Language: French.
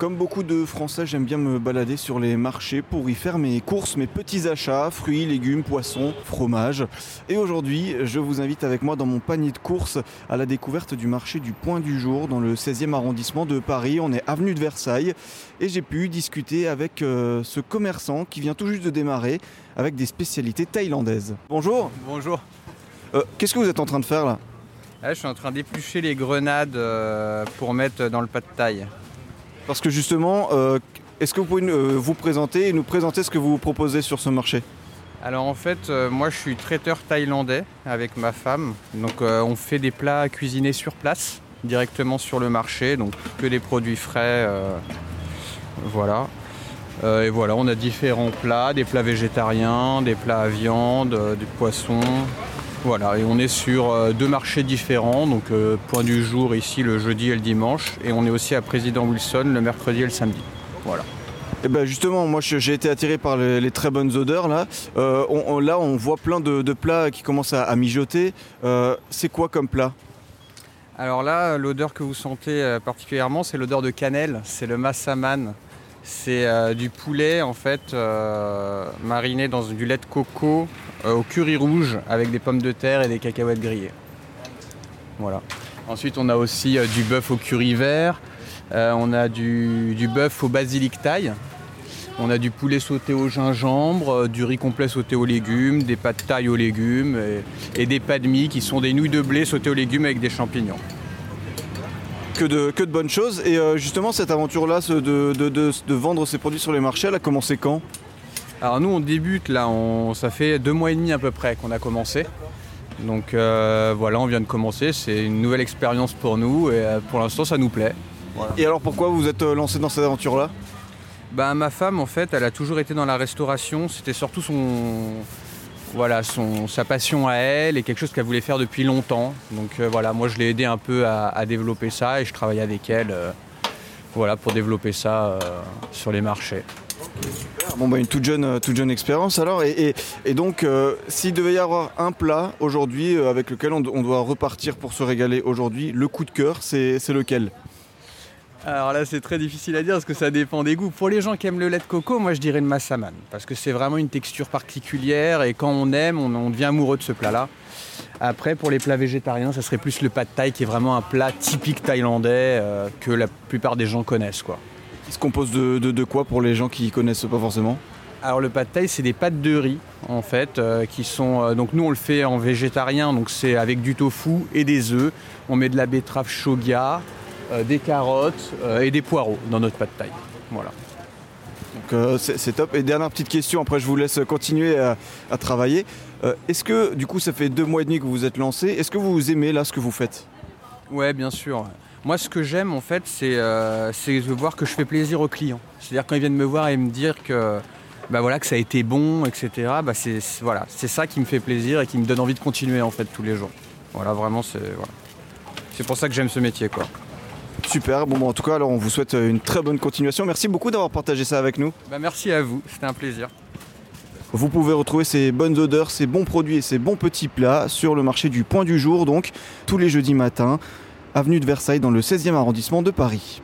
Comme beaucoup de Français, j'aime bien me balader sur les marchés pour y faire mes courses, mes petits achats, fruits, légumes, poissons, fromages. Et aujourd'hui, je vous invite avec moi dans mon panier de courses à la découverte du marché du Point du Jour dans le 16e arrondissement de Paris. On est avenue de Versailles et j'ai pu discuter avec euh, ce commerçant qui vient tout juste de démarrer avec des spécialités thaïlandaises. Bonjour. Bonjour. Euh, Qu'est-ce que vous êtes en train de faire là je suis en train d'éplucher les grenades euh, pour mettre dans le pas de taille. Parce que justement, euh, est-ce que vous pouvez euh, vous présenter et nous présenter ce que vous proposez sur ce marché? Alors en fait, euh, moi je suis traiteur thaïlandais avec ma femme. Donc on fait des plats cuisinés sur place, directement sur le marché, donc que des produits frais. voilà. Et voilà, on a différents plats, des plats végétariens, des plats à viande, du poisson. Voilà, et on est sur euh, deux marchés différents, donc euh, point du jour ici le jeudi et le dimanche, et on est aussi à Président Wilson le mercredi et le samedi. Voilà. Eh ben justement, moi j'ai été attiré par les, les très bonnes odeurs là. Euh, on- on- là, on voit plein de, de plats qui commencent à, à mijoter. Euh, c'est quoi comme plat? Alors là, l'odeur que vous sentez particulièrement, c'est l'odeur de cannelle. C'est le massaman. C'est euh, du poulet en fait euh, mariné dans du lait de coco euh, au curry rouge avec des pommes de terre et des cacahuètes grillées. Voilà. Ensuite, on a aussi du bœuf au curry vert. On a du, bœuf au basilic thaï. On a du poulet sauté au gingembre, du riz complet sauté aux légumes, des pâtes taille aux légumes et, des pâtes mie qui sont des nouilles de blé sautées aux légumes avec des champignons. Que de, que de bonnes choses. Et euh, justement, cette aventure-là de, de- de- de vendre ces produits sur les marchés, elle a commencé quand? Alors nous on débute là, on- ça fait deux mois et demi à peu près qu'on a commencé. Donc euh, voilà, on vient de commencer, c'est une nouvelle expérience pour nous et euh, pour l'instant ça nous plaît. Et alors pourquoi vous êtes euh, lancé dans cette aventure-là? Bah, ma femme en fait, elle a toujours été dans la restauration, c'était surtout son, voilà, son, sa passion à elle et quelque chose qu'elle voulait faire depuis longtemps. Donc euh, voilà, moi je l'ai aidé un peu à, développer ça et je travaille avec elle euh, voilà, pour développer ça euh, sur les marchés. Bon bah une toute jeune, toute jeune expérience alors. Et, et- donc, s'il devait y avoir un plat aujourd'hui avec lequel on, on doit repartir pour se régaler aujourd'hui, le coup de cœur, c'est lequel? Alors là, c'est très difficile à dire parce que ça dépend des goûts. Pour les gens qui aiment le lait de coco, moi je dirais le massaman parce que c'est vraiment une texture particulière et quand on aime, on, on devient amoureux de ce plat-là. Après, pour les plats végétariens, ça serait plus le pad thai qui est vraiment un plat typique thaïlandais euh, que la plupart des gens connaissent. Quoi. Il se compose de, de- de quoi pour les gens qui connaissent pas forcément? Alors le pad thai, c'est des pâtes de riz en fait, euh, qui sont. euh, donc nous on le fait en végétarien, donc c'est avec du tofu et des œufs. On met de la betterave shogia, des carottes euh, et des poireaux dans notre pad thai. Voilà. Donc euh, c'est c'est top. Et dernière petite question, après je vous laisse continuer à, à travailler. Euh, Est-ce que du coup ça fait deux mois et demi que vous vous êtes lancé Est-ce que vous aimez là ce que vous faites? Ouais, bien sûr. Moi, ce que j'aime, en fait, c'est euh, c'est de voir que je fais plaisir aux clients. C'est-à-dire quand ils viennent me voir et me dire que, bah voilà, que ça a été bon, etc. Bah c'est c'est- voilà, c'est ça qui me fait plaisir et qui me donne envie de continuer en fait tous les jours. Voilà, vraiment, c'est voilà. C'est pour ça que j'aime ce métier, quoi. Super, bon en tout cas alors on vous souhaite une très bonne continuation. Merci beaucoup d'avoir partagé ça avec nous. Bah merci à vous, c'était un plaisir. Vous pouvez retrouver ces bonnes odeurs, ces bons produits et ces bons petits plats sur le marché du Point du Jour, donc tous les jeudis matins, avenue de Versailles dans le 16e arrondissement de Paris.